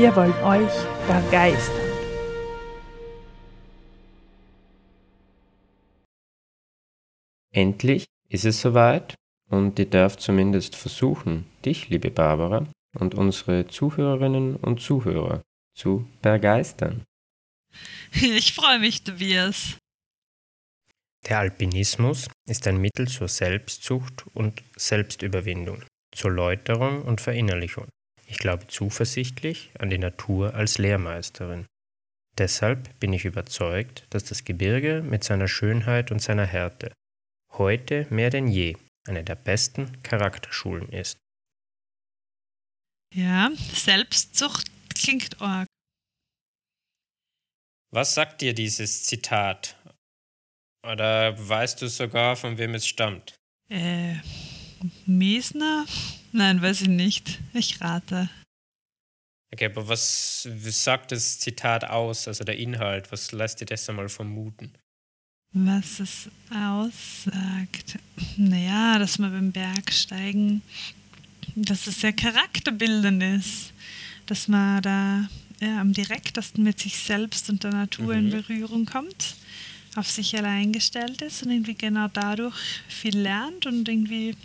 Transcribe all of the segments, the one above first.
Wir wollen euch begeistern. Endlich ist es soweit und ihr dürft zumindest versuchen, dich, liebe Barbara, und unsere Zuhörerinnen und Zuhörer zu begeistern. Ich freue mich, Tobias. Der Alpinismus ist ein Mittel zur Selbstzucht und Selbstüberwindung, zur Läuterung und Verinnerlichung. Ich glaube zuversichtlich an die Natur als Lehrmeisterin. Deshalb bin ich überzeugt, dass das Gebirge mit seiner Schönheit und seiner Härte heute mehr denn je eine der besten Charakterschulen ist. Ja, Selbstzucht klingt arg. Was sagt dir dieses Zitat? Oder weißt du sogar, von wem es stammt? Äh, Mesner? Nein, weiß ich nicht. Ich rate. Okay, aber was, sagt das Zitat aus, also der Inhalt? Was lässt dir das einmal vermuten? Was es aussagt? Naja, dass man beim Bergsteigen, dass es sehr charakterbildend ist, dass man da ja, am direktesten mit sich selbst und der Natur mhm. in Berührung kommt, auf sich allein gestellt ist und irgendwie genau dadurch viel lernt und irgendwie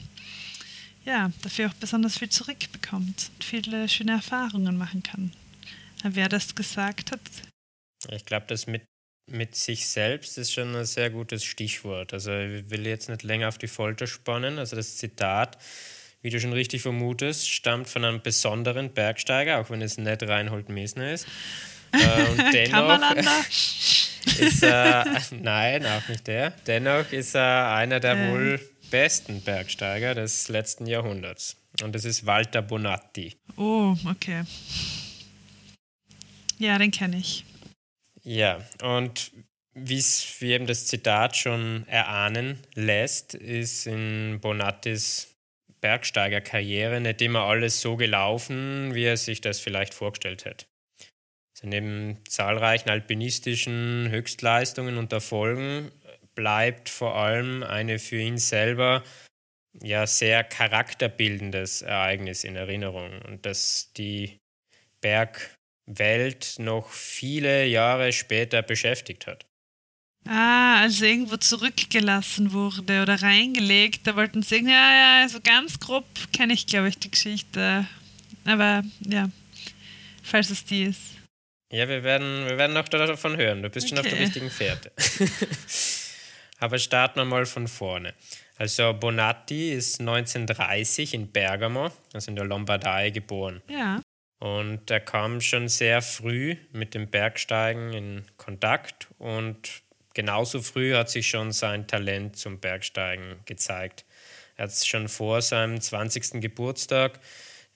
ja, dafür auch besonders viel zurückbekommt und viele schöne Erfahrungen machen kann. Wer das gesagt hat? Ich glaube, das mit, mit sich selbst ist schon ein sehr gutes Stichwort. Also ich will jetzt nicht länger auf die Folter spannen. Also das Zitat, wie du schon richtig vermutest, stammt von einem besonderen Bergsteiger, auch wenn es nicht Reinhold Mesner ist. Äh, und dennoch ist er, nein, auch nicht der. Dennoch ist er einer der äh. wohl besten Bergsteiger des letzten Jahrhunderts. Und das ist Walter Bonatti. Oh, okay. Ja, den kenne ich. Ja, und wie es wie eben das Zitat schon erahnen lässt, ist in Bonattis Bergsteigerkarriere nicht immer alles so gelaufen, wie er sich das vielleicht vorgestellt hätte. Also neben zahlreichen alpinistischen Höchstleistungen und Erfolgen bleibt vor allem eine für ihn selber ja sehr charakterbildendes Ereignis in Erinnerung und dass die Bergwelt noch viele Jahre später beschäftigt hat. Ah, also irgendwo zurückgelassen wurde oder reingelegt. Da wollten sie ja, ja, so ganz grob kenne ich, glaube ich, die Geschichte. Aber ja, falls es die ist. Ja, wir werden, wir werden noch davon hören. Du bist okay. schon auf der richtigen Fährte. Aber starten wir mal von vorne. Also Bonatti ist 1930 in Bergamo, also in der Lombardei, geboren. Ja. Und er kam schon sehr früh mit dem Bergsteigen in Kontakt und genauso früh hat sich schon sein Talent zum Bergsteigen gezeigt. Er hat schon vor seinem 20. Geburtstag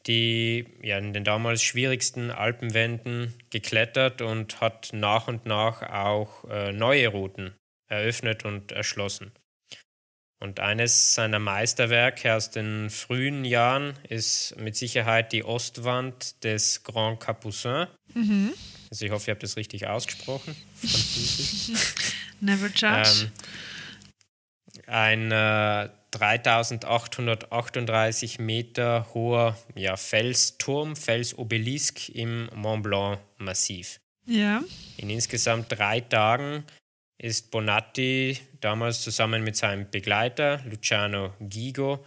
die ja, in den damals schwierigsten Alpenwänden geklettert und hat nach und nach auch äh, neue Routen eröffnet und erschlossen. Und eines seiner Meisterwerke aus den frühen Jahren ist mit Sicherheit die Ostwand des Grand Capucin. Mhm. Also ich hoffe, ihr habt das richtig ausgesprochen. Never judge. Ähm, ein äh, 3838 Meter hoher ja, Felsturm, Felsobelisk im Mont Blanc Massiv. Ja. In insgesamt drei Tagen ist Bonatti damals zusammen mit seinem Begleiter Luciano Gigo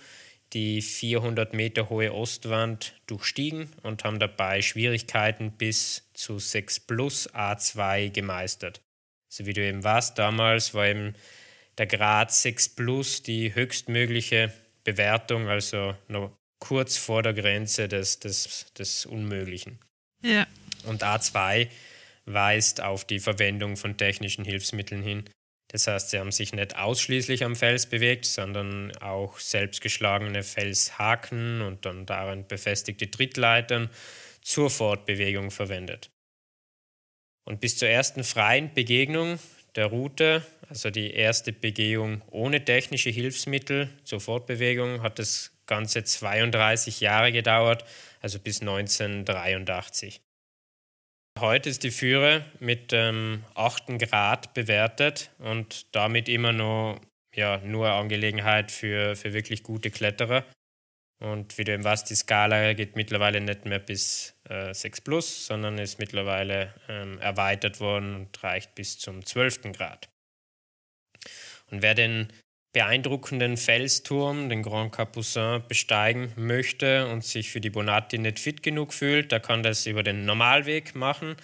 die 400 Meter hohe Ostwand durchstiegen und haben dabei Schwierigkeiten bis zu 6 plus A2 gemeistert. So wie du eben warst, damals war eben der Grad 6 plus die höchstmögliche Bewertung, also noch kurz vor der Grenze des, des, des Unmöglichen. Ja. Und A2 weist auf die Verwendung von technischen Hilfsmitteln hin. Das heißt, sie haben sich nicht ausschließlich am Fels bewegt, sondern auch selbstgeschlagene Felshaken und dann darin befestigte Trittleitern zur Fortbewegung verwendet. Und bis zur ersten freien Begegnung der Route, also die erste Begehung ohne technische Hilfsmittel zur Fortbewegung, hat das Ganze 32 Jahre gedauert, also bis 1983. Heute ist die Führe mit ähm, 8. Grad bewertet und damit immer noch ja, nur Angelegenheit für, für wirklich gute Kletterer. Und wie du eben weißt, die Skala geht mittlerweile nicht mehr bis äh, 6 plus, sondern ist mittlerweile ähm, erweitert worden und reicht bis zum 12. Grad. Und wer den beeindruckenden Felsturm, den Grand Capucin, besteigen möchte und sich für die Bonatti nicht fit genug fühlt, der kann das über den Normalweg machen,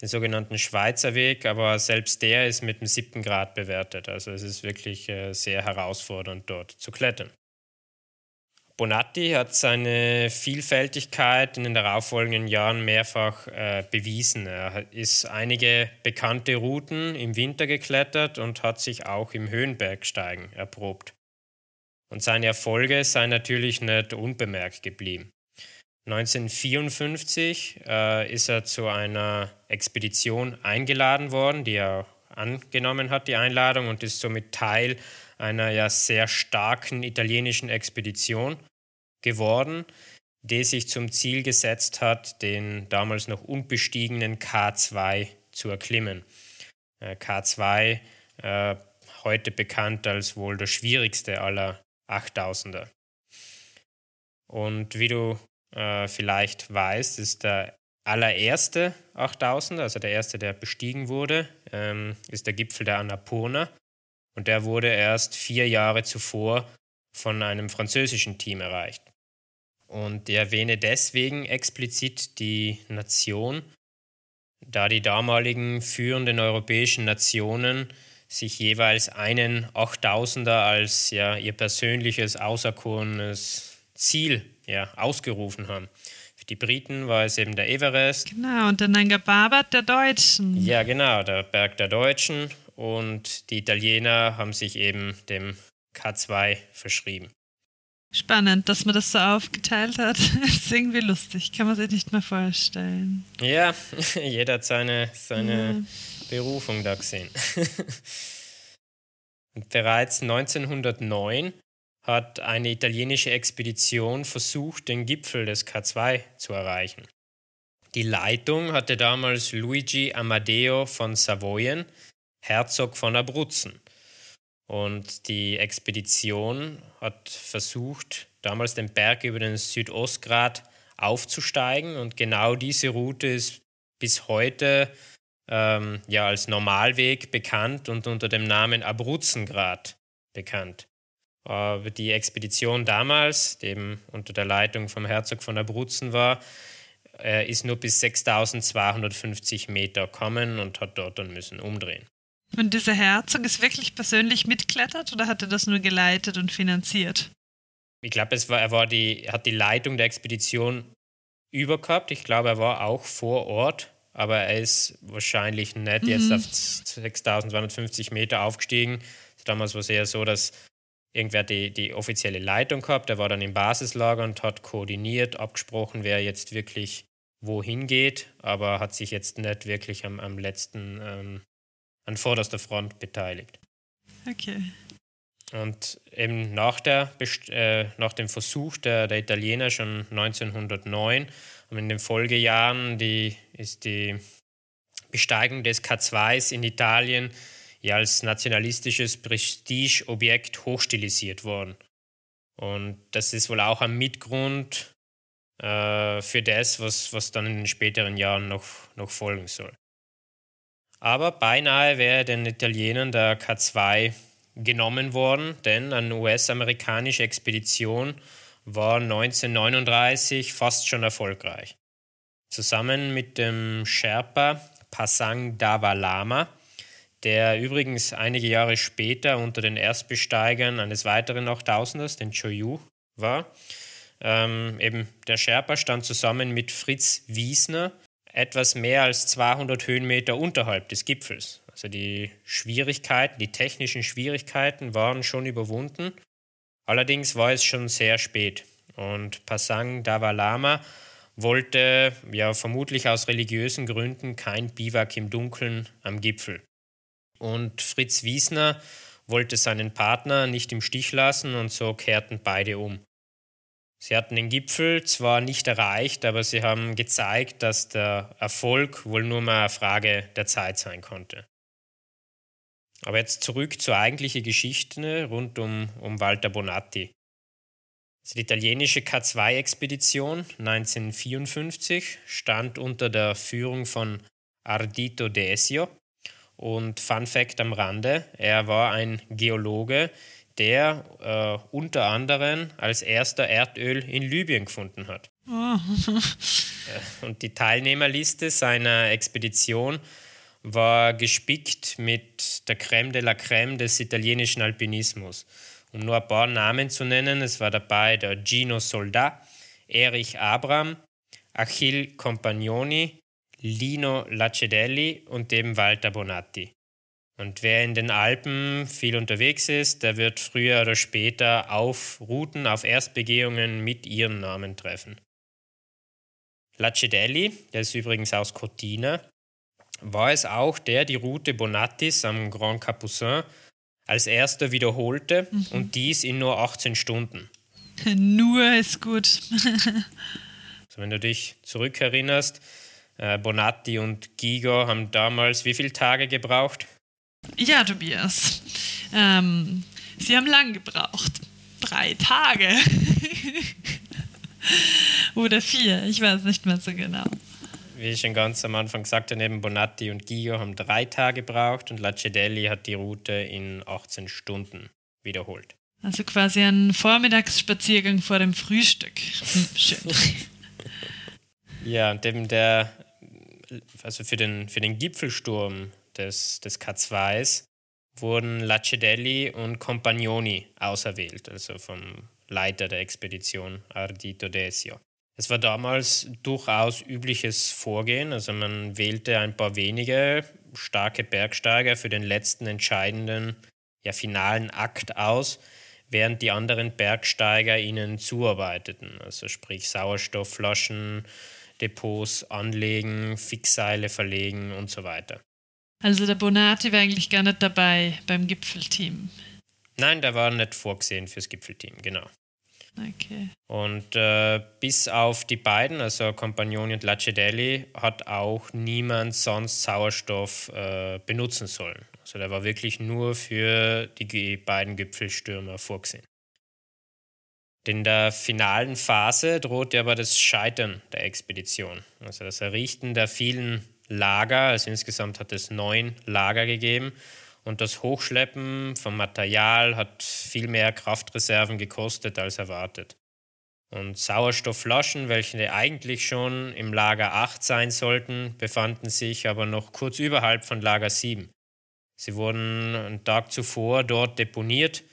den sogenannten Schweizer Weg, aber selbst der ist mit dem siebten Grad bewertet. Also es ist wirklich äh, sehr herausfordernd, dort zu klettern. Bonatti hat seine Vielfältigkeit in den darauffolgenden Jahren mehrfach äh, bewiesen. Er ist einige bekannte Routen im Winter geklettert und hat sich auch im Höhenbergsteigen erprobt. Und seine Erfolge seien natürlich nicht unbemerkt geblieben. 1954 äh, ist er zu einer Expedition eingeladen worden, die er angenommen hat, die Einladung, und ist somit Teil einer ja sehr starken italienischen Expedition geworden, die sich zum Ziel gesetzt hat, den damals noch unbestiegenen K2 zu erklimmen. Äh, K2, äh, heute bekannt als wohl der schwierigste aller 8000er. Und wie du äh, vielleicht weißt, ist der allererste 8000er, also der erste, der bestiegen wurde, ähm, ist der Gipfel der Annapurna. Und der wurde erst vier Jahre zuvor von einem französischen Team erreicht. Und ich erwähne deswegen explizit die Nation, da die damaligen führenden europäischen Nationen sich jeweils einen 8000er als ja, ihr persönliches auserkorenes Ziel ja, ausgerufen haben. Für die Briten war es eben der Everest. Genau, und der Nanga Parbat der Deutschen. Ja, genau, der Berg der Deutschen. Und die Italiener haben sich eben dem K2 verschrieben. Spannend, dass man das so aufgeteilt hat. Das ist irgendwie lustig, kann man sich nicht mehr vorstellen. Ja, jeder hat seine, seine ja. Berufung da gesehen. Und bereits 1909 hat eine italienische Expedition versucht, den Gipfel des K2 zu erreichen. Die Leitung hatte damals Luigi Amadeo von Savoyen, Herzog von Abruzzen. Und die Expedition hat versucht, damals den Berg über den Südostgrat aufzusteigen. Und genau diese Route ist bis heute ähm, ja, als Normalweg bekannt und unter dem Namen Abruzzengrat bekannt. Aber die Expedition damals, die eben unter der Leitung vom Herzog von Abruzzen war, äh, ist nur bis 6250 Meter kommen und hat dort dann müssen umdrehen. Und dieser Herzog ist wirklich persönlich mitklettert oder hat er das nur geleitet und finanziert? Ich glaube, war, er war die, hat die Leitung der Expedition übergehabt. Ich glaube, er war auch vor Ort, aber er ist wahrscheinlich nicht mhm. jetzt auf 6250 Meter aufgestiegen. Damals war es eher so, dass irgendwer die, die offizielle Leitung gehabt, der war dann im Basislager und hat koordiniert, abgesprochen, wer jetzt wirklich wohin geht, aber hat sich jetzt nicht wirklich am, am letzten ähm, an vorderster Front beteiligt. Okay. Und eben nach, der, äh, nach dem Versuch der, der Italiener schon 1909 und in den Folgejahren die, ist die Besteigung des K2s in Italien ja als nationalistisches Prestigeobjekt hochstilisiert worden. Und das ist wohl auch ein Mitgrund äh, für das, was, was dann in den späteren Jahren noch, noch folgen soll. Aber beinahe wäre den Italienern der K2 genommen worden, denn eine US-amerikanische Expedition war 1939 fast schon erfolgreich. Zusammen mit dem Sherpa Pasang Davalama, der übrigens einige Jahre später unter den Erstbesteigern eines weiteren 8000ers, den Choyu, war. Ähm, eben der Sherpa stand zusammen mit Fritz Wiesner, etwas mehr als 200 Höhenmeter unterhalb des Gipfels. Also die Schwierigkeiten, die technischen Schwierigkeiten waren schon überwunden. Allerdings war es schon sehr spät und Pasang Davalama wollte ja vermutlich aus religiösen Gründen kein Biwak im Dunkeln am Gipfel. Und Fritz Wiesner wollte seinen Partner nicht im Stich lassen und so kehrten beide um. Sie hatten den Gipfel zwar nicht erreicht, aber sie haben gezeigt, dass der Erfolg wohl nur mal eine Frage der Zeit sein konnte. Aber jetzt zurück zur eigentlichen Geschichte rund um, um Walter Bonatti. Die italienische K2-Expedition 1954 stand unter der Führung von Ardito Desio. Und Fun Fact am Rande, er war ein Geologe, der äh, unter anderem als erster Erdöl in Libyen gefunden hat. Und die Teilnehmerliste seiner Expedition war gespickt mit der Crème de la Crème des italienischen Alpinismus. Um nur ein paar Namen zu nennen, es war dabei der Gino Soldat, Erich Abram, Achille Compagnoni, Lino Lacedelli und eben Walter Bonatti. Und wer in den Alpen viel unterwegs ist, der wird früher oder später auf Routen, auf Erstbegehungen mit ihren Namen treffen. Lacedelli, der ist übrigens aus Cortina, war es auch, der die Route Bonattis am Grand Capucin als erster wiederholte mhm. und dies in nur 18 Stunden. Nur ist gut. also wenn du dich zurückerinnerst, äh, Bonatti und Gigo haben damals wie viele Tage gebraucht? Ja, Tobias. Ähm, sie haben lang gebraucht. Drei Tage. Oder vier, ich weiß nicht mehr so genau wie ich schon ganz am Anfang sagte, neben Bonatti und Gio haben drei Tage gebraucht und Lacedelli hat die Route in 18 Stunden wiederholt. Also quasi ein Vormittagsspaziergang vor dem Frühstück. Schön. ja, und eben der, also für den, für den Gipfelsturm des, des K2s wurden Lacedelli und Compagnoni auserwählt, also vom Leiter der Expedition, Ardito Desio. Es war damals durchaus übliches Vorgehen. Also man wählte ein paar wenige starke Bergsteiger für den letzten entscheidenden, ja finalen Akt aus, während die anderen Bergsteiger ihnen zuarbeiteten. Also sprich Sauerstoffflaschen, Depots anlegen, Fixseile verlegen und so weiter. Also der Bonati war eigentlich gar nicht dabei beim Gipfelteam. Nein, der war nicht vorgesehen fürs Gipfelteam, genau. Okay. Und äh, bis auf die beiden, also Compagnoni und Lacedelli, hat auch niemand sonst Sauerstoff äh, benutzen sollen. Also der war wirklich nur für die beiden Gipfelstürmer vorgesehen. In der finalen Phase drohte aber das Scheitern der Expedition. Also das Errichten der vielen Lager, also insgesamt hat es neun Lager gegeben und das Hochschleppen vom Material hat viel mehr Kraftreserven gekostet als erwartet. Und Sauerstoffflaschen, welche eigentlich schon im Lager 8 sein sollten, befanden sich aber noch kurz überhalb von Lager 7. Sie wurden einen Tag zuvor dort deponiert,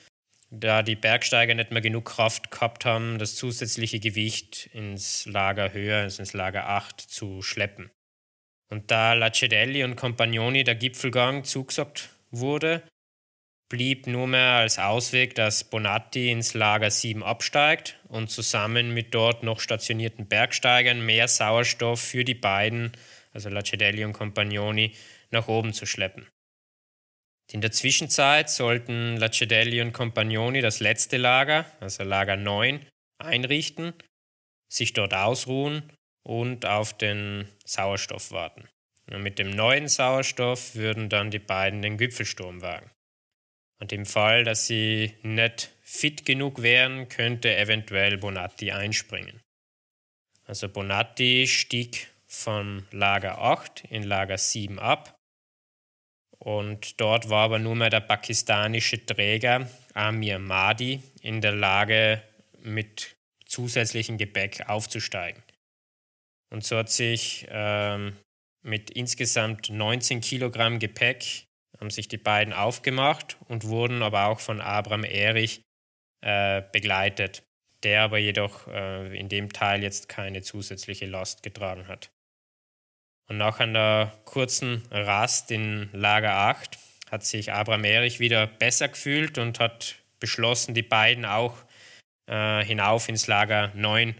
da die Bergsteiger nicht mehr genug Kraft gehabt haben, das zusätzliche Gewicht ins Lager höher, also ins Lager 8 zu schleppen. Und da Lacedelli und Compagnoni der Gipfelgang zugesagt wurde, blieb nur mehr als Ausweg, dass Bonatti ins Lager 7 absteigt und zusammen mit dort noch stationierten Bergsteigern mehr Sauerstoff für die beiden, also Lacedelli und Compagnoni, nach oben zu schleppen. In der Zwischenzeit sollten Lacedelli und Compagnoni das letzte Lager, also Lager 9, einrichten, sich dort ausruhen und auf den Sauerstoff warten. Und mit dem neuen Sauerstoff würden dann die beiden den Gipfelsturm wagen. Und im Fall, dass sie nicht fit genug wären, könnte eventuell Bonatti einspringen. Also Bonatti stieg von Lager 8 in Lager 7 ab. Und dort war aber nur mehr der pakistanische Träger Amir Mahdi in der Lage, mit zusätzlichem Gepäck aufzusteigen. Und so hat sich ähm, mit insgesamt 19 Kilogramm Gepäck haben sich die beiden aufgemacht und wurden aber auch von Abraham Erich äh, begleitet, der aber jedoch äh, in dem Teil jetzt keine zusätzliche Last getragen hat. Und nach einer kurzen Rast in Lager 8 hat sich Abraham Erich wieder besser gefühlt und hat beschlossen, die beiden auch äh, hinauf ins Lager 9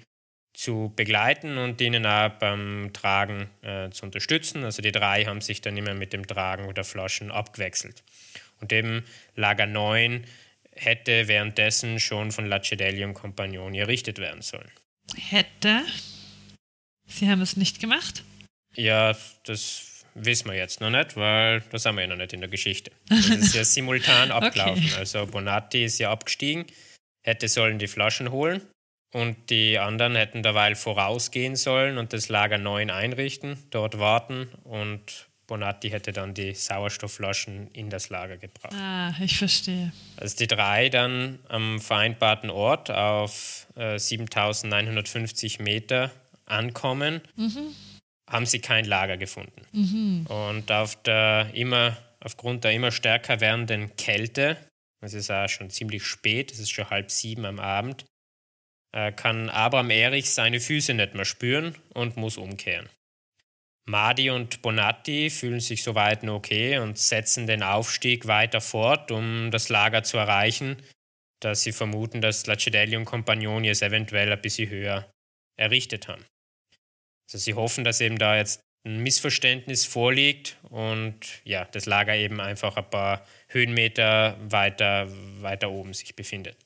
zu begleiten und ihnen auch beim Tragen äh, zu unterstützen. Also die drei haben sich dann immer mit dem Tragen der Flaschen abgewechselt. Und eben Lager 9 hätte währenddessen schon von Lacedelli und Compagnoni errichtet werden sollen. Hätte? Sie haben es nicht gemacht? Ja, das wissen wir jetzt noch nicht, weil das haben wir ja noch nicht in der Geschichte. Das ist ja simultan abgelaufen. Okay. Also Bonatti ist ja abgestiegen, hätte sollen die Flaschen holen und die anderen hätten derweil vorausgehen sollen und das Lager 9 einrichten, dort warten und Bonatti hätte dann die Sauerstoffflaschen in das Lager gebracht. Ah, ich verstehe. Als die drei dann am vereinbarten Ort auf äh, 7950 Meter ankommen, mhm. haben sie kein Lager gefunden. Mhm. Und auf der immer, aufgrund der immer stärker werdenden Kälte, es ist auch schon ziemlich spät, es ist schon halb sieben am Abend, kann Abraham Erich seine Füße nicht mehr spüren und muss umkehren. Madi und Bonatti fühlen sich soweit nur okay und setzen den Aufstieg weiter fort, um das Lager zu erreichen, da sie vermuten, dass Lacedelli und Compagnoni es eventuell ein bisschen höher errichtet haben. Also sie hoffen, dass eben da jetzt ein Missverständnis vorliegt und ja, das Lager eben einfach ein paar Höhenmeter weiter, weiter oben sich befindet.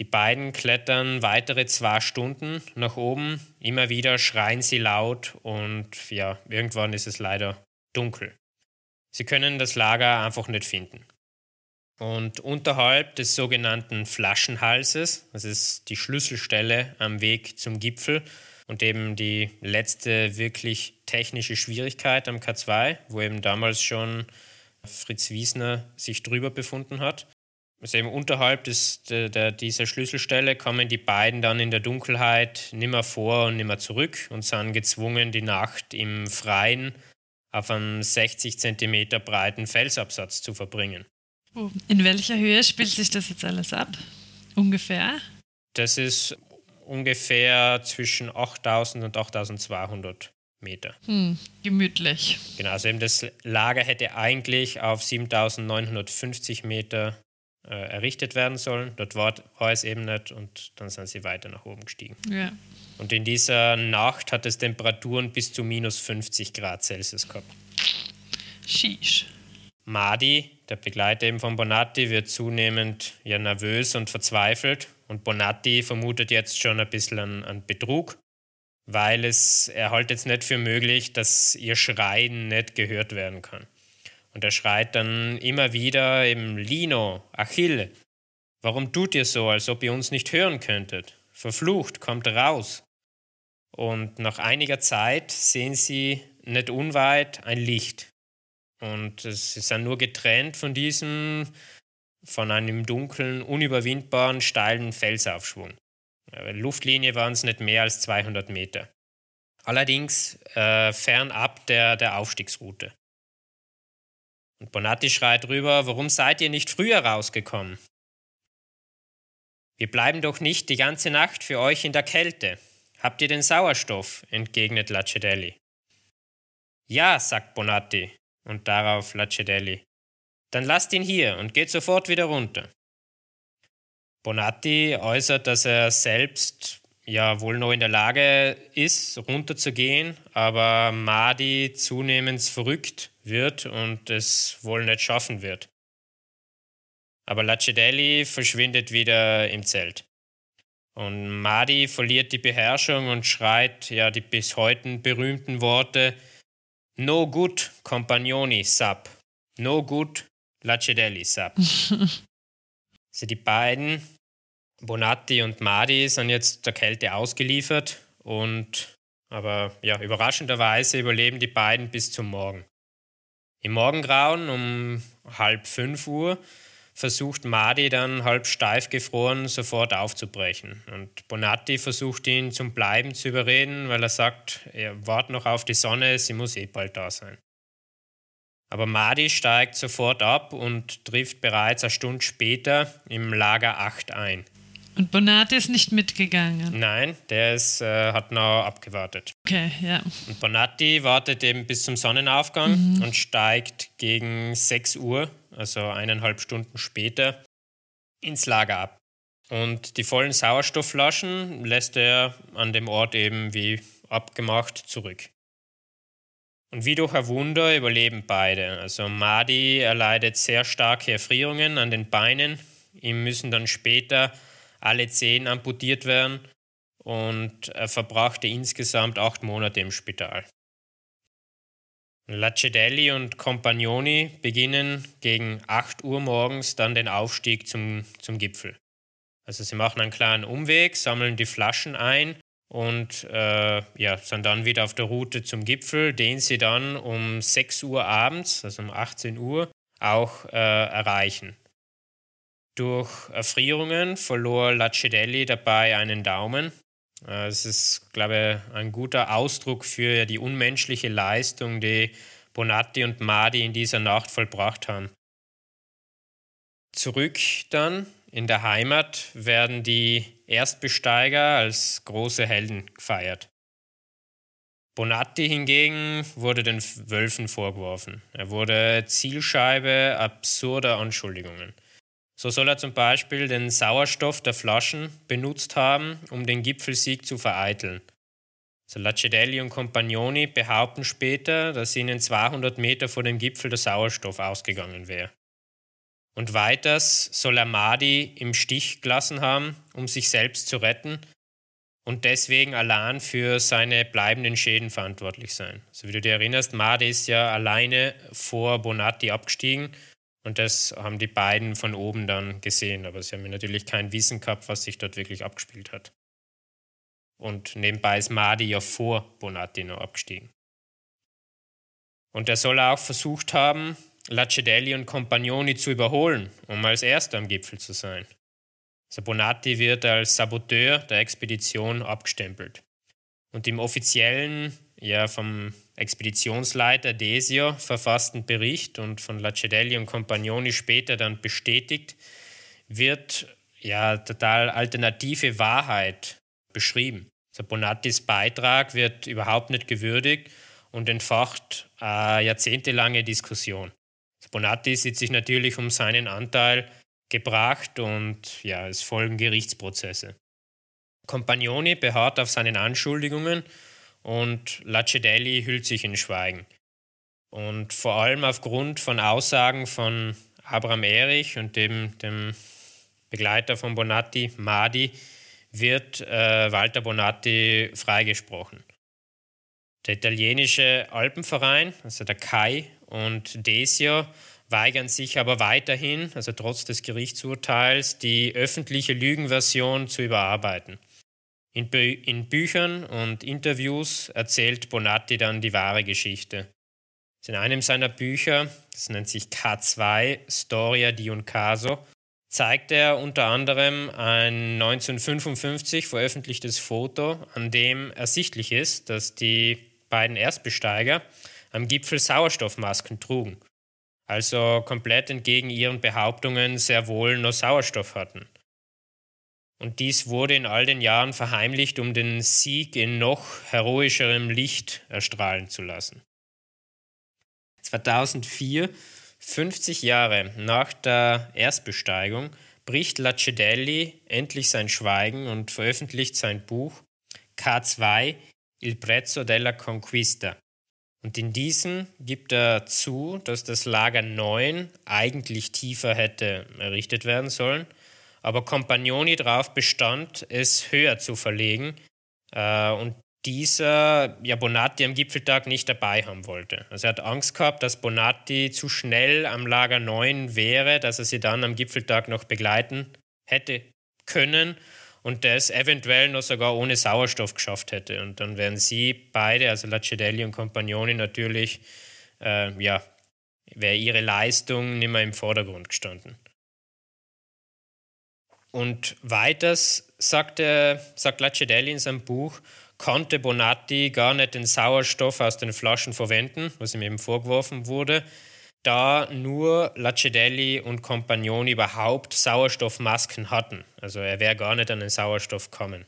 Die beiden klettern weitere zwei Stunden nach oben. Immer wieder schreien sie laut und ja, irgendwann ist es leider dunkel. Sie können das Lager einfach nicht finden. Und unterhalb des sogenannten Flaschenhalses, das ist die Schlüsselstelle am Weg zum Gipfel und eben die letzte wirklich technische Schwierigkeit am K2, wo eben damals schon Fritz Wiesner sich drüber befunden hat, also eben unterhalb des, der, der, dieser Schlüsselstelle kommen die beiden dann in der Dunkelheit nimmer vor und nimmer zurück und sind gezwungen, die Nacht im Freien auf einem 60 cm breiten Felsabsatz zu verbringen. Oh, in welcher Höhe spielt sich das jetzt alles ab? Ungefähr? Das ist ungefähr zwischen 8000 und 8200 Meter. Hm, gemütlich. Genau, also eben das Lager hätte eigentlich auf 7950 Meter äh, errichtet werden sollen. Dort war, war, es eben nicht und dann sind sie weiter nach oben gestiegen. Ja. Und in dieser Nacht hat es Temperaturen bis zu minus 50 Grad Celsius gehabt. Sheesh. Madi, der Begleiter eben von Bonatti, wird zunehmend ja nervös und verzweifelt. Und Bonatti vermutet jetzt schon ein bisschen an, an Betrug, weil es, er hält jetzt nicht für möglich, dass ihr Schreien nicht gehört werden kann. Und er schreit dann immer wieder eben Lino, Achille, warum tut ihr so, als ob ihr uns nicht hören könntet? Verflucht, kommt raus. Und nach einiger Zeit sehen sie nicht unweit ein Licht. Und sie sind nur getrennt von diesem, von einem dunklen, unüberwindbaren, steilen Felsaufschwung. Luftlinie waren es nicht mehr als 200 Meter. Allerdings äh, fernab der, der Aufstiegsroute. Und Bonatti schreit rüber, warum seid ihr nicht früher rausgekommen? Wir bleiben doch nicht die ganze Nacht für euch in der Kälte. Habt ihr den Sauerstoff? entgegnet Lacedelli. Ja, sagt Bonatti, und darauf Lacedelli. Dann lasst ihn hier und geht sofort wieder runter. Bonatti äußert, dass er selbst ja wohl noch in der Lage ist, runterzugehen, aber Madi zunehmend verrückt wird und es wohl nicht schaffen wird. Aber Lacedelli verschwindet wieder im Zelt. Und Madi verliert die Beherrschung und schreit ja die bis heute berühmten Worte No good Compagnoni sap. No good Lacedelli sap. also die beiden, Bonatti und Madi, sind jetzt der Kälte ausgeliefert und aber ja, überraschenderweise überleben die beiden bis zum Morgen. Im Morgengrauen um halb fünf Uhr versucht Madi dann halb steif gefroren sofort aufzubrechen. Und Bonatti versucht ihn zum Bleiben zu überreden, weil er sagt, er wartet noch auf die Sonne, sie muss eh bald da sein. Aber Madi steigt sofort ab und trifft bereits eine Stunde später im Lager 8 ein. Und Bonatti ist nicht mitgegangen? Nein, der ist, äh, hat noch abgewartet. Okay, ja. Und Bonatti wartet eben bis zum Sonnenaufgang mhm. und steigt gegen 6 Uhr, also eineinhalb Stunden später, ins Lager ab. Und die vollen Sauerstoffflaschen lässt er an dem Ort eben wie abgemacht zurück. Und wie durch ein Wunder überleben beide. Also Madi erleidet sehr starke Erfrierungen an den Beinen. Ihm müssen dann später alle Zehen amputiert werden und er verbrachte insgesamt acht Monate im Spital. Lacedelli und Compagnoni beginnen gegen 8 Uhr morgens dann den Aufstieg zum, zum Gipfel. Also sie machen einen kleinen Umweg, sammeln die Flaschen ein und äh, ja, sind dann wieder auf der Route zum Gipfel, den sie dann um 6 Uhr abends, also um 18 Uhr, auch äh, erreichen. Durch Erfrierungen verlor Lacedelli dabei einen Daumen. Äh, es ist, glaube ich, ein guter Ausdruck für die unmenschliche Leistung, die Bonatti und Madi in dieser Nacht vollbracht haben. Zurück dann in der Heimat werden die Erstbesteiger als große Helden gefeiert. Bonatti hingegen wurde den Wölfen vorgeworfen. Er wurde Zielscheibe absurder Anschuldigungen. So soll er zum Beispiel den Sauerstoff der Flaschen benutzt haben, um den Gipfelsieg zu vereiteln. So Lacedelli und Compagnoni behaupten später, dass ihnen 200 Meter vor dem Gipfel der Sauerstoff ausgegangen wäre. Und weiters soll er Mahdi im Stich gelassen haben, um sich selbst zu retten und deswegen allein für seine bleibenden Schäden verantwortlich sein. Also wie du dir erinnerst, Mahdi ist ja alleine vor Bonatti abgestiegen und das haben die beiden von oben dann gesehen, aber sie haben natürlich kein Wissen gehabt, was sich dort wirklich abgespielt hat. Und nebenbei ist Mahdi ja vor Bonatti noch abgestiegen. Und er soll auch versucht haben, Lacedelli und Compagnoni zu überholen, um als Erster am Gipfel zu sein. Also Bonatti wird als Saboteur der Expedition abgestempelt. Und im offiziellen, ja vom Expeditionsleiter Desio verfassten Bericht und von Lacedelli und Compagnoni später dann bestätigt, wird ja total alternative Wahrheit beschrieben. Also Bonattis Beitrag wird überhaupt nicht gewürdigt und entfacht eine jahrzehntelange Diskussion. Bonatti sieht sich natürlich um seinen Anteil gebracht und ja, es folgen Gerichtsprozesse. Compagnoni beharrt auf seinen Anschuldigungen und Lacedelli hüllt sich in Schweigen. Und vor allem aufgrund von Aussagen von Abraham Erich und dem, dem Begleiter von Bonatti, Madi, wird äh, Walter Bonatti freigesprochen. Der italienische Alpenverein, also der CAI, und Desio weigern sich aber weiterhin, also trotz des Gerichtsurteils, die öffentliche Lügenversion zu überarbeiten. In, Bü in Büchern und Interviews erzählt Bonatti dann die wahre Geschichte. In einem seiner Bücher, das nennt sich K2, Storia di un Caso, zeigt er unter anderem ein 1955 veröffentlichtes Foto, an dem ersichtlich ist, dass die beiden Erstbesteiger am Gipfel Sauerstoffmasken trugen, also komplett entgegen ihren Behauptungen sehr wohl nur Sauerstoff hatten. Und dies wurde in all den Jahren verheimlicht, um den Sieg in noch heroischerem Licht erstrahlen zu lassen. 2004, 50 Jahre nach der Erstbesteigung, bricht Lacedelli endlich sein Schweigen und veröffentlicht sein Buch K2 Il prezzo della conquista, und in diesen gibt er zu, dass das Lager 9 eigentlich tiefer hätte errichtet werden sollen, aber Compagnoni darauf bestand, es höher zu verlegen äh, und dieser ja Bonatti am Gipfeltag nicht dabei haben wollte. Also er hat Angst gehabt, dass Bonatti zu schnell am Lager 9 wäre, dass er sie dann am Gipfeltag noch begleiten hätte können und das eventuell noch sogar ohne Sauerstoff geschafft hätte. Und dann wären sie beide, also Lacedelli und Compagnoni, natürlich, äh, ja, wäre ihre Leistung nicht mehr im Vordergrund gestanden. Und weiters sagt, er, sagt Lacedelli in seinem Buch, konnte Bonatti gar nicht den Sauerstoff aus den Flaschen verwenden, was ihm eben vorgeworfen wurde, da nur Lacedelli und Compagnoni überhaupt Sauerstoffmasken hatten. Also er wäre gar nicht an den Sauerstoff gekommen.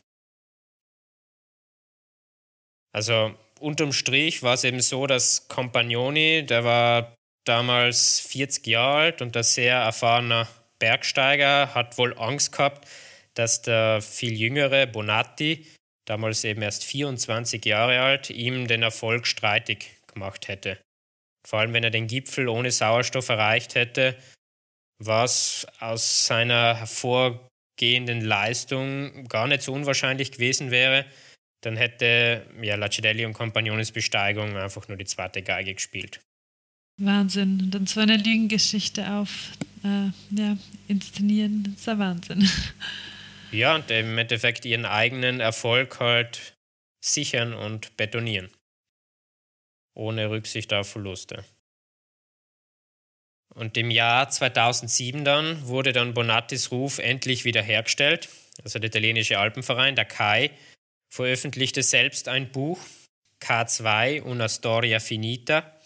Also unterm Strich war es eben so, dass Compagnoni, der war damals 40 Jahre alt und ein sehr erfahrener Bergsteiger, hat wohl Angst gehabt, dass der viel jüngere Bonatti, damals eben erst 24 Jahre alt, ihm den Erfolg streitig gemacht hätte. Vor allem, wenn er den Gipfel ohne Sauerstoff erreicht hätte, was aus seiner hervorgehenden Leistung gar nicht so unwahrscheinlich gewesen wäre, dann hätte ja, Lacedelli und Compagnones Besteigung einfach nur die zweite Geige gespielt. Wahnsinn. Und dann so eine Lügengeschichte auf äh, ja, inszenieren, das ist ja Wahnsinn. Ja, und im Endeffekt ihren eigenen Erfolg halt sichern und betonieren. Ohne Rücksicht auf Verluste. Und im Jahr 2007 dann wurde dann Bonattis Ruf endlich wiederhergestellt. Also der italienische Alpenverein, der CAI, veröffentlichte selbst ein Buch, K2 Una Storia Finita,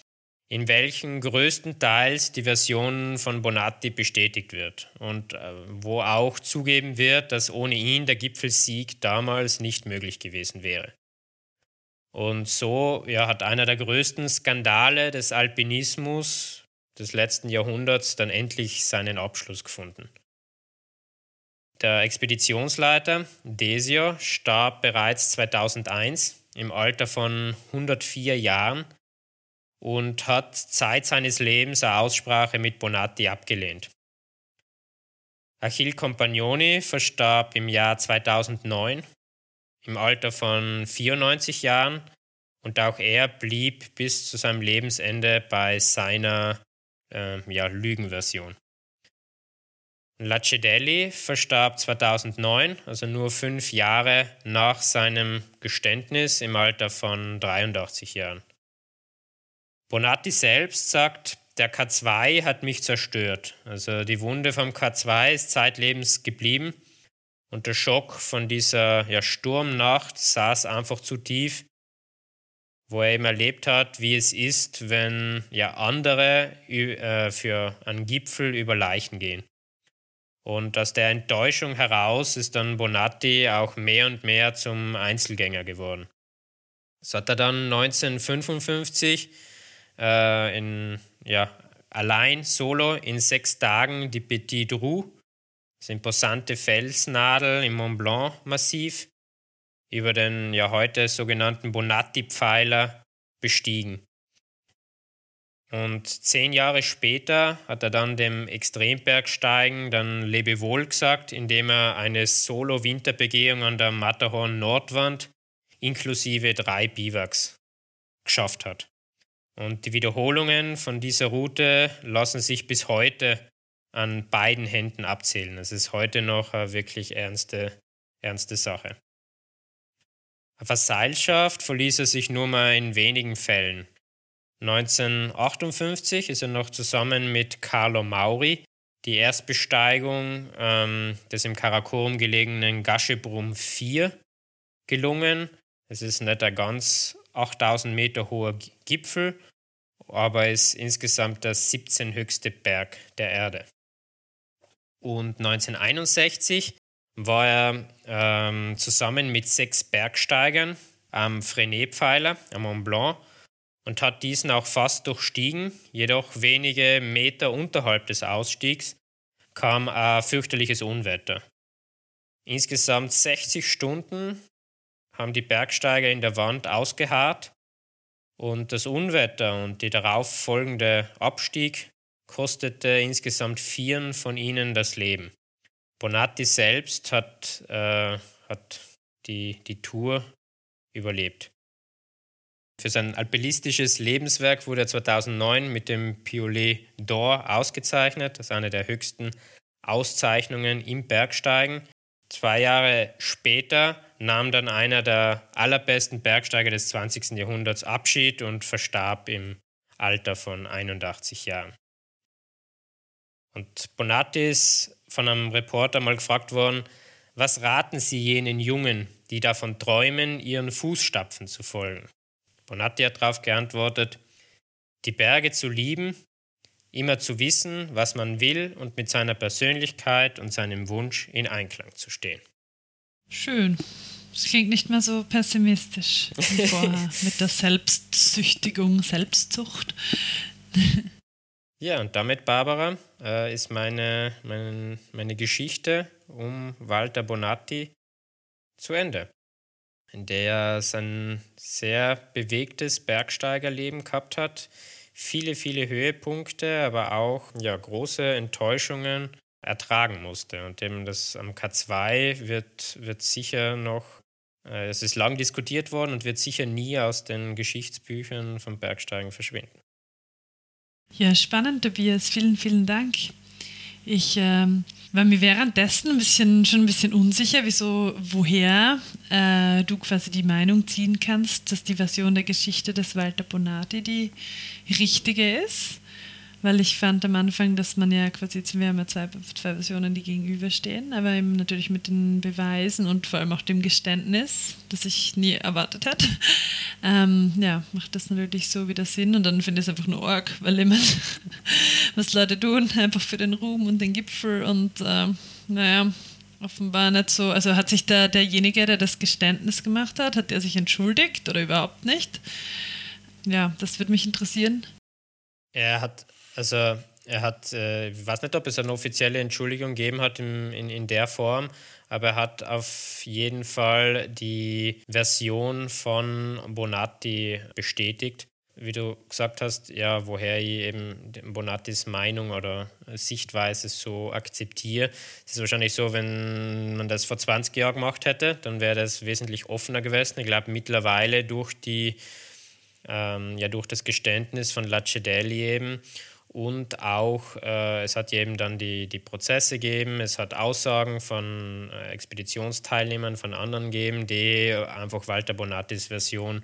in welchem größtenteils die Version von Bonatti bestätigt wird und äh, wo auch zugeben wird, dass ohne ihn der Gipfelsieg damals nicht möglich gewesen wäre. Und so ja, hat einer der größten Skandale des Alpinismus des letzten Jahrhunderts dann endlich seinen Abschluss gefunden. Der Expeditionsleiter Desio starb bereits 2001 im Alter von 104 Jahren und hat Zeit seines Lebens eine Aussprache mit Bonatti abgelehnt. Achille Compagnoni verstarb im Jahr 2009 im Alter von 94 Jahren und auch er blieb bis zu seinem Lebensende bei seiner äh, ja, Lügenversion. Lacedelli verstarb 2009, also nur fünf Jahre nach seinem Geständnis im Alter von 83 Jahren. Bonatti selbst sagt, der K2 hat mich zerstört. Also die Wunde vom K2 ist zeitlebens geblieben und der Schock von dieser ja, Sturmnacht saß einfach zu tief, wo er eben erlebt hat, wie es ist, wenn ja andere äh, für einen Gipfel über Leichen gehen. Und aus der Enttäuschung heraus ist dann Bonatti auch mehr und mehr zum Einzelgänger geworden. So hat er dann 1955 äh, in, ja, allein solo in sechs Tagen die Petit Roux, das imposante Felsnadel im Mont Blanc Massiv, über den ja heute sogenannten Bonatti-Pfeiler bestiegen. Und zehn Jahre später hat er dann dem Extrembergsteigen dann Lebewohl gesagt, indem er eine Solo-Winterbegehung an der Matterhorn-Nordwand inklusive drei Biwaks geschafft hat. Und die Wiederholungen von dieser Route lassen sich bis heute an beiden Händen abzählen. Es ist heute noch eine wirklich ernste, ernste Sache. Auf der Seilschaft verließ er sich nur mal in wenigen Fällen. 1958 ist er noch zusammen mit Carlo Mauri die Erstbesteigung ähm, des im Karakorum gelegenen Gaschebrum 4 gelungen. Es ist nicht ein ganz 8000 Meter hoher Gipfel, aber ist insgesamt der 17 höchste Berg der Erde. Und 1961 war er ähm, zusammen mit sechs Bergsteigern am Frenet-Pfeiler am Mont Blanc und hat diesen auch fast durchstiegen, jedoch wenige Meter unterhalb des Ausstiegs kam ein fürchterliches Unwetter. Insgesamt 60 Stunden haben die Bergsteiger in der Wand ausgeharrt und das Unwetter und die darauf folgende Abstieg kostete insgesamt vieren von ihnen das Leben. Bonatti selbst hat, äh, hat die, die Tour überlebt. Für sein alpinistisches Lebenswerk wurde er 2009 mit dem Piolet d'Or ausgezeichnet. Das ist eine der höchsten Auszeichnungen im Bergsteigen. Zwei Jahre später nahm dann einer der allerbesten Bergsteiger des 20. Jahrhunderts Abschied und verstarb im Alter von 81 Jahren. Und Bonatti ist von einem Reporter mal gefragt worden, was raten Sie jenen Jungen, die davon träumen, ihren Fußstapfen zu folgen? Bonatti hat darauf geantwortet, die Berge zu lieben, immer zu wissen, was man will und mit seiner Persönlichkeit und seinem Wunsch in Einklang zu stehen. Schön. Das klingt nicht mehr so pessimistisch wie vorher mit der Selbstsüchtigung, Selbstzucht. Ja, und damit, Barbara, äh, ist meine, meine, meine Geschichte um Walter Bonatti zu Ende, in der er sein sehr bewegtes Bergsteigerleben gehabt hat, viele, viele Höhepunkte, aber auch ja, große Enttäuschungen ertragen musste. Und eben das am K2 wird, wird sicher noch, äh, es ist lang diskutiert worden und wird sicher nie aus den Geschichtsbüchern vom Bergsteigen verschwinden. Ja, spannend, Tobias. Vielen, vielen Dank. Ich ähm, war mir währenddessen ein bisschen, schon ein bisschen unsicher, wieso, woher äh, du quasi die Meinung ziehen kannst, dass die Version der Geschichte des Walter Bonatti die richtige ist weil ich fand am Anfang, dass man ja quasi, jetzt wir haben ja zwei, zwei Versionen, die gegenüberstehen, aber eben natürlich mit den Beweisen und vor allem auch dem Geständnis, das ich nie erwartet hätte, ähm, ja, macht das natürlich so wieder Sinn und dann finde ich es einfach nur arg, weil immer, was Leute tun, einfach für den Ruhm und den Gipfel und äh, naja, offenbar nicht so, also hat sich da derjenige, der das Geständnis gemacht hat, hat der sich entschuldigt oder überhaupt nicht? Ja, das würde mich interessieren. Er hat also er hat, äh, ich weiß nicht, ob es eine offizielle Entschuldigung gegeben hat in, in, in der Form, aber er hat auf jeden Fall die Version von Bonatti bestätigt. Wie du gesagt hast, ja, woher ich eben Bonattis Meinung oder Sichtweise so akzeptiere. Es ist wahrscheinlich so, wenn man das vor 20 Jahren gemacht hätte, dann wäre das wesentlich offener gewesen. Ich glaube, mittlerweile durch die ähm, ja, durch das Geständnis von Lacedelli eben und auch, äh, es hat eben dann die, die Prozesse gegeben, es hat Aussagen von äh, Expeditionsteilnehmern, von anderen gegeben, die einfach Walter Bonattis Version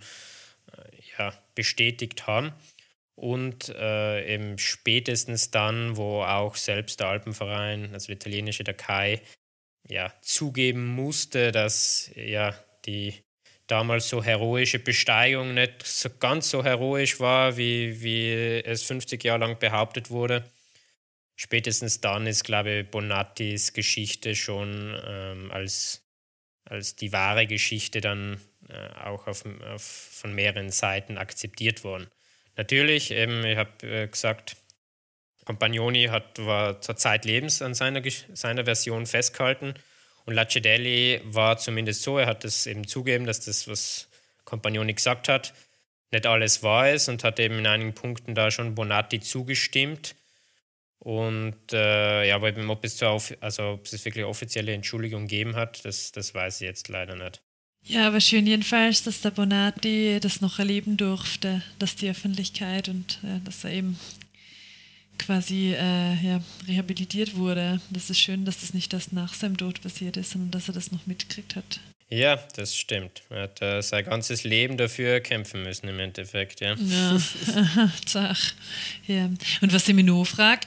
äh, ja, bestätigt haben. Und äh, eben spätestens dann, wo auch selbst der Alpenverein, also die italienische Dakai, ja, zugeben musste, dass ja die damals so heroische Besteigung nicht so ganz so heroisch war, wie, wie es 50 Jahre lang behauptet wurde. Spätestens dann ist, glaube ich, Bonattis Geschichte schon ähm, als, als die wahre Geschichte dann äh, auch auf, auf, von mehreren Seiten akzeptiert worden. Natürlich, eben, ich habe äh, gesagt, Compagnoni hat, war zur Zeit Lebens an seiner, seiner Version festgehalten und Lacedelli war zumindest so, er hat es eben zugeben, dass das, was Compagnoni gesagt hat, nicht alles wahr ist und hat eben in einigen Punkten da schon Bonatti zugestimmt. Und äh, ja, aber eben, ob es, zur, also, ob es wirklich offizielle Entschuldigung gegeben hat, das, das weiß ich jetzt leider nicht. Ja, aber schön jedenfalls, dass der Bonatti das noch erleben durfte, dass die Öffentlichkeit und äh, dass er eben quasi äh, ja, rehabilitiert wurde. Das ist schön, dass das nicht erst nach seinem Tod passiert ist, sondern dass er das noch mitgekriegt hat. Ja, das stimmt. Er hat äh, sein ganzes Leben dafür kämpfen müssen im Endeffekt, ja. Ja, zach. ja. Und was nur frage,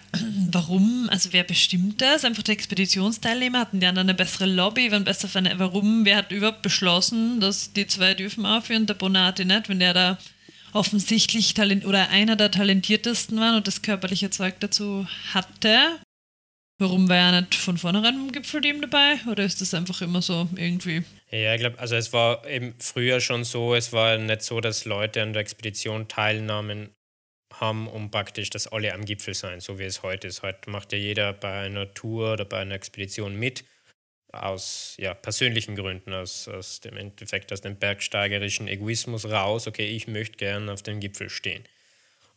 warum, also wer bestimmt das? Einfach die Expeditionsteilnehmer hatten die anderen eine bessere Lobby, waren besser warum, wer hat überhaupt beschlossen, dass die zwei dürfen aufführen, der Bonati nicht, wenn der da offensichtlich talent oder einer der talentiertesten war und das körperliche Zeug dazu hatte. Warum war er nicht von vornherein im Gipfelteam dabei? Oder ist das einfach immer so irgendwie? Ja, ich glaube, also es war eben früher schon so, es war nicht so, dass Leute an der Expedition teilnahmen haben, um praktisch, dass alle am Gipfel sein, so wie es heute ist. Heute macht ja jeder bei einer Tour oder bei einer Expedition mit aus ja, persönlichen Gründen, aus, aus dem Endeffekt, aus dem bergsteigerischen Egoismus raus, okay, ich möchte gern auf dem Gipfel stehen.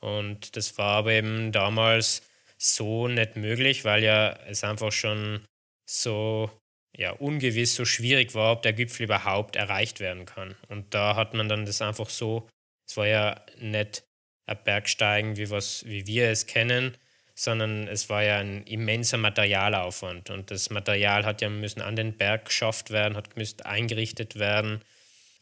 Und das war aber eben damals so nicht möglich, weil ja es einfach schon so ja, ungewiss, so schwierig war, ob der Gipfel überhaupt erreicht werden kann. Und da hat man dann das einfach so, es war ja nicht ein Bergsteigen, wie, was, wie wir es kennen, sondern es war ja ein immenser Materialaufwand und das Material hat ja müssen an den Berg geschafft werden, hat müssen eingerichtet werden,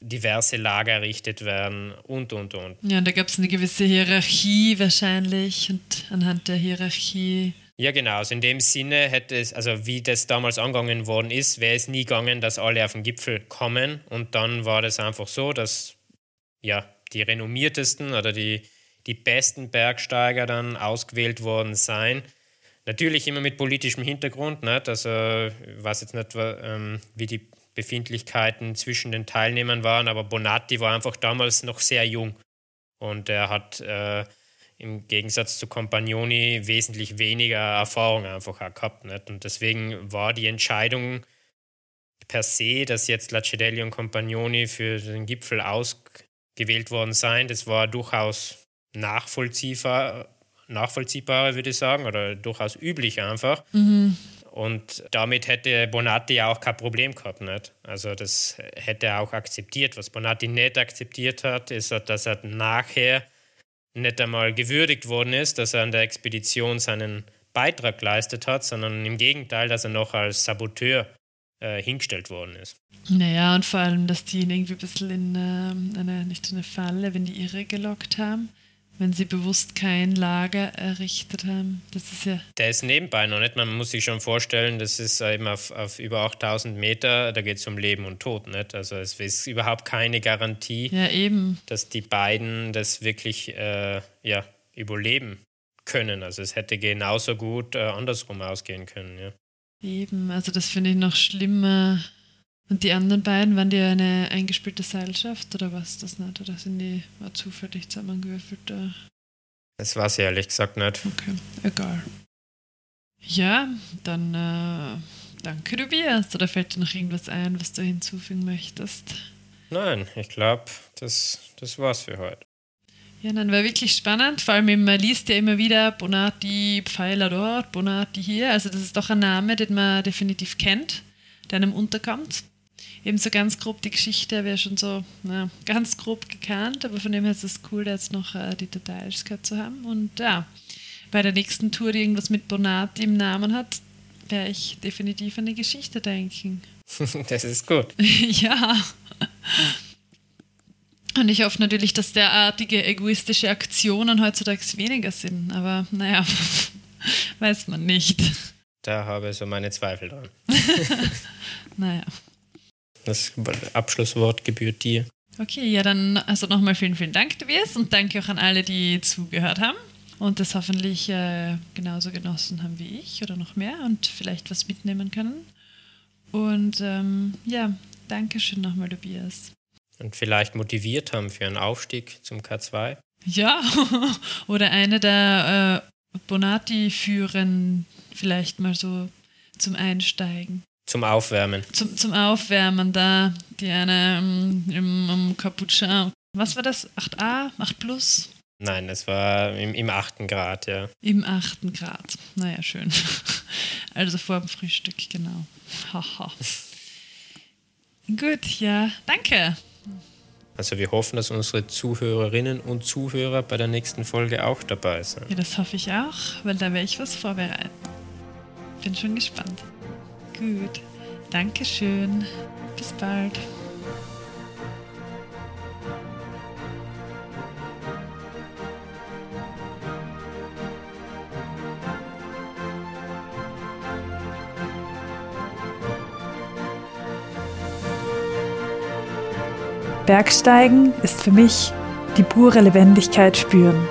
diverse Lager errichtet werden und und und. Ja, und da gab es eine gewisse Hierarchie wahrscheinlich und anhand der Hierarchie ja, genau. Also in dem Sinne hätte es, also wie das damals angegangen worden ist, wäre es nie gegangen, dass alle auf den Gipfel kommen. Und dann war das einfach so, dass ja die renommiertesten oder die die besten Bergsteiger dann ausgewählt worden sein. Natürlich immer mit politischem Hintergrund. Nicht? Also ich weiß jetzt nicht, ähm, wie die Befindlichkeiten zwischen den Teilnehmern waren, aber Bonatti war einfach damals noch sehr jung. Und er hat äh, im Gegensatz zu Compagnoni wesentlich weniger Erfahrung einfach auch gehabt. Nicht? Und deswegen war die Entscheidung per se, dass jetzt Lacedelli und Compagnoni für den Gipfel ausgewählt worden seien, das war durchaus nachvollziehbar, nachvollziehbar würde ich sagen, oder durchaus üblich einfach. Mhm. Und damit hätte Bonatti ja auch kein Problem gehabt. Nicht? Also das hätte er auch akzeptiert. Was Bonatti nicht akzeptiert hat, ist, dass er nachher nicht einmal gewürdigt worden ist, dass er an der Expedition seinen Beitrag geleistet hat, sondern im Gegenteil, dass er noch als Saboteur äh, hingestellt worden ist. Naja, und vor allem, dass die ihn irgendwie ein bisschen in äh, eine, nicht eine Falle, wenn die irre gelockt haben wenn sie bewusst kein Lager errichtet haben. Das ist ja. Der ist nebenbei noch nicht. Man muss sich schon vorstellen, das ist eben auf, auf über 8000 Meter, da geht es um Leben und Tod. Nicht? Also es ist überhaupt keine Garantie, ja, eben. dass die beiden das wirklich äh, ja, überleben können. Also es hätte genauso gut äh, andersrum ausgehen können. Ja. Eben, also das finde ich noch schlimmer und die anderen beiden, waren die eine eingespielte Seilschaft oder was das nicht? Oder sind die war zufällig zusammengewürfelt? Da? Das war sie ehrlich gesagt nicht. Okay, egal. Ja, dann äh, danke Tobias. Oder fällt dir noch irgendwas ein, was du hinzufügen möchtest? Nein, ich glaube, das, das war's für heute. Ja, dann war wirklich spannend. Vor allem, man liest ja immer wieder Bonati Pfeiler dort, Bonati hier. Also das ist doch ein Name, den man definitiv kennt, der einem unterkommt eben so ganz grob die Geschichte wäre schon so na, ganz grob gekannt, aber von dem her ist es cool, jetzt noch äh, die Details gehört zu haben. Und ja, bei der nächsten Tour, die irgendwas mit Bonati im Namen hat, werde ich definitiv an die Geschichte denken. das ist gut. ja. Und ich hoffe natürlich, dass derartige egoistische Aktionen heutzutage weniger sind. Aber naja, weiß man nicht. Da habe ich so meine Zweifel dran. naja. Das Abschlusswort gebührt dir. Okay, ja, dann also nochmal vielen, vielen Dank, Tobias, und danke auch an alle, die zugehört haben und das hoffentlich äh, genauso genossen haben wie ich oder noch mehr und vielleicht was mitnehmen können. Und ähm, ja, danke schön nochmal, Tobias. Und vielleicht motiviert haben für einen Aufstieg zum K2. Ja, oder eine der äh, Bonati-Führen vielleicht mal so zum Einsteigen. Zum Aufwärmen. Zum, zum Aufwärmen da, die eine im, im, im Capuchin. Was war das? 8a? 8 plus? Nein, es war im, im 8. Grad, ja. Im 8. Grad. Naja, schön. Also vor dem Frühstück, genau. Haha. Gut, ja, danke. Also wir hoffen, dass unsere Zuhörerinnen und Zuhörer bei der nächsten Folge auch dabei sind. Ja, das hoffe ich auch, weil da werde ich was vorbereiten. Bin schon gespannt. Gut. Dankeschön. Bis bald. Bergsteigen ist für mich die pure Lebendigkeit spüren.